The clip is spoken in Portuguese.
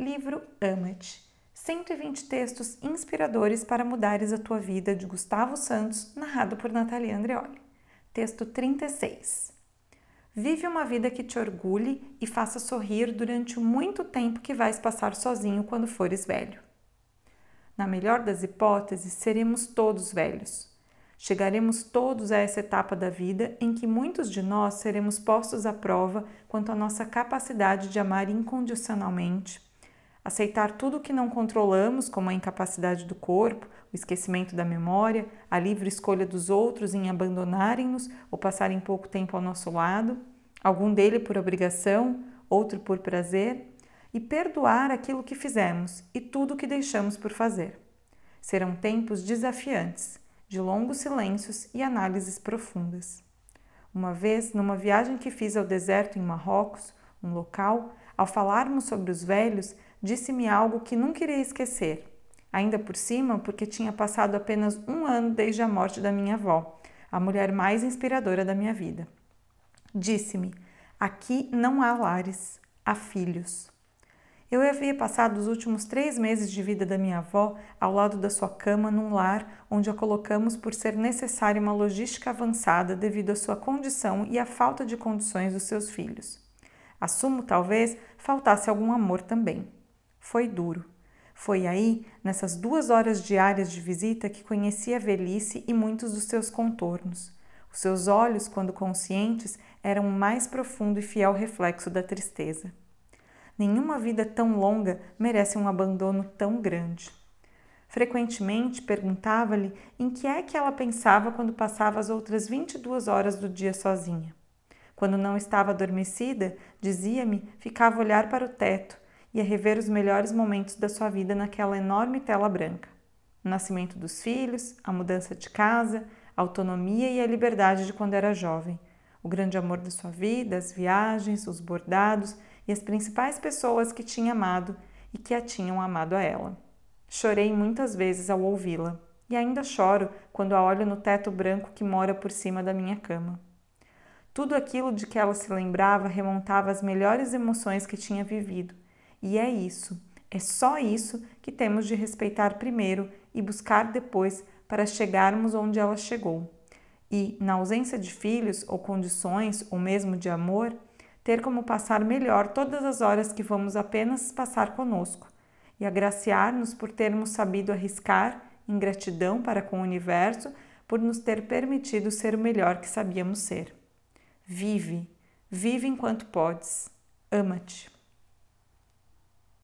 Livro Ama-te. 120 textos inspiradores para mudares a tua vida de Gustavo Santos, narrado por Natalia Andreoli. Texto 36. Vive uma vida que te orgulhe e faça sorrir durante o muito tempo que vais passar sozinho quando fores velho. Na melhor das hipóteses, seremos todos velhos. Chegaremos todos a essa etapa da vida em que muitos de nós seremos postos à prova quanto à nossa capacidade de amar incondicionalmente, aceitar tudo o que não controlamos, como a incapacidade do corpo, o esquecimento da memória, a livre escolha dos outros em abandonarem-nos ou passarem pouco tempo ao nosso lado, algum dele por obrigação, outro por prazer, e perdoar aquilo que fizemos e tudo o que deixamos por fazer. Serão tempos desafiantes, de longos silêncios e análises profundas. Uma vez, numa viagem que fiz ao deserto em Marrocos, um local, ao falarmos sobre os velhos, disse-me algo que nunca iria esquecer. Ainda por cima, porque tinha passado apenas um ano desde a morte da minha avó, a mulher mais inspiradora da minha vida. Disse-me: Aqui não há lares, há filhos. Eu havia passado os últimos três meses de vida da minha avó ao lado da sua cama num lar onde a colocamos por ser necessária uma logística avançada devido à sua condição e à falta de condições dos seus filhos. Assumo talvez faltasse algum amor também. Foi duro. Foi aí, nessas duas horas diárias de visita, que conheci a velhice e muitos dos seus contornos. Os seus olhos, quando conscientes, eram o mais profundo e fiel reflexo da tristeza. Nenhuma vida tão longa merece um abandono tão grande. Frequentemente perguntava-lhe em que é que ela pensava quando passava as outras 22 horas do dia sozinha. Quando não estava adormecida, dizia-me, ficava a olhar para o teto e a rever os melhores momentos da sua vida naquela enorme tela branca. O nascimento dos filhos, a mudança de casa, a autonomia e a liberdade de quando era jovem, o grande amor da sua vida, as viagens, os bordados e as principais pessoas que tinha amado e que a tinham amado a ela. Chorei muitas vezes ao ouvi-la e ainda choro quando a olho no teto branco que mora por cima da minha cama. Tudo aquilo de que ela se lembrava remontava às melhores emoções que tinha vivido, e é isso, é só isso que temos de respeitar primeiro e buscar depois para chegarmos onde ela chegou e, na ausência de filhos ou condições, ou mesmo de amor, ter como passar melhor todas as horas que vamos apenas passar conosco e agraciar-nos por termos sabido arriscar em gratidão para com o universo por nos ter permitido ser o melhor que sabíamos ser. Vive, vive enquanto podes. Ama-te.